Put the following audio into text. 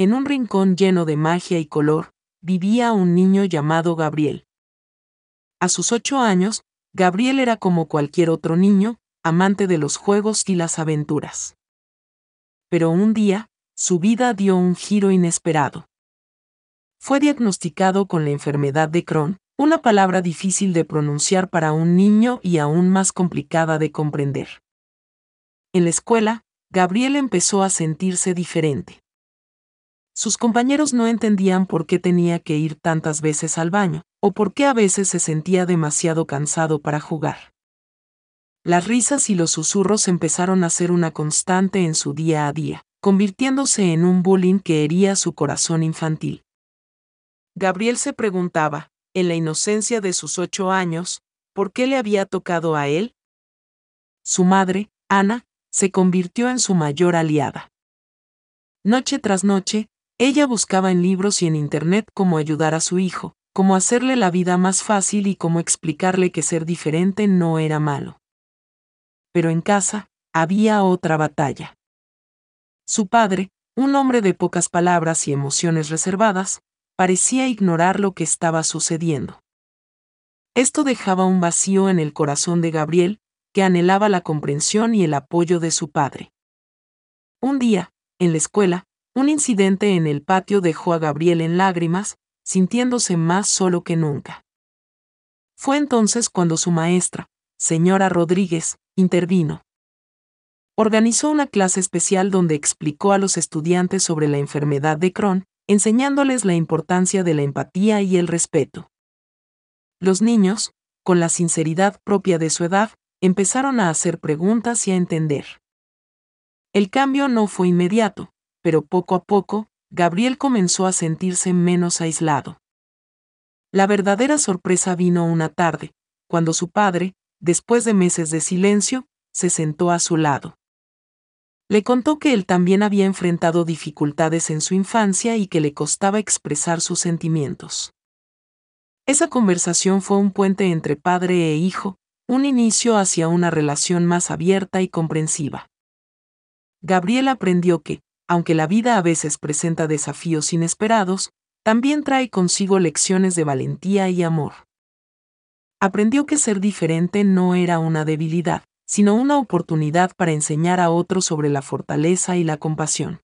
en un rincón lleno de magia y color, vivía un niño llamado Gabriel. A sus ocho años, Gabriel era como cualquier otro niño, amante de los juegos y las aventuras. Pero un día, su vida dio un giro inesperado. Fue diagnosticado con la enfermedad de Crohn, una palabra difícil de pronunciar para un niño y aún más complicada de comprender. En la escuela, Gabriel empezó a sentirse diferente. Sus compañeros no entendían por qué tenía que ir tantas veces al baño, o por qué a veces se sentía demasiado cansado para jugar. Las risas y los susurros empezaron a ser una constante en su día a día, convirtiéndose en un bullying que hería su corazón infantil. Gabriel se preguntaba, en la inocencia de sus ocho años, ¿por qué le había tocado a él? Su madre, Ana, se convirtió en su mayor aliada. Noche tras noche, ella buscaba en libros y en Internet cómo ayudar a su hijo, cómo hacerle la vida más fácil y cómo explicarle que ser diferente no era malo. Pero en casa, había otra batalla. Su padre, un hombre de pocas palabras y emociones reservadas, parecía ignorar lo que estaba sucediendo. Esto dejaba un vacío en el corazón de Gabriel, que anhelaba la comprensión y el apoyo de su padre. Un día, en la escuela, un incidente en el patio dejó a Gabriel en lágrimas, sintiéndose más solo que nunca. Fue entonces cuando su maestra, señora Rodríguez, intervino. Organizó una clase especial donde explicó a los estudiantes sobre la enfermedad de Crohn enseñándoles la importancia de la empatía y el respeto. Los niños, con la sinceridad propia de su edad, empezaron a hacer preguntas y a entender. El cambio no fue inmediato, pero poco a poco, Gabriel comenzó a sentirse menos aislado. La verdadera sorpresa vino una tarde, cuando su padre, después de meses de silencio, se sentó a su lado. Le contó que él también había enfrentado dificultades en su infancia y que le costaba expresar sus sentimientos. Esa conversación fue un puente entre padre e hijo, un inicio hacia una relación más abierta y comprensiva. Gabriel aprendió que, aunque la vida a veces presenta desafíos inesperados, también trae consigo lecciones de valentía y amor. Aprendió que ser diferente no era una debilidad, sino una oportunidad para enseñar a otros sobre la fortaleza y la compasión.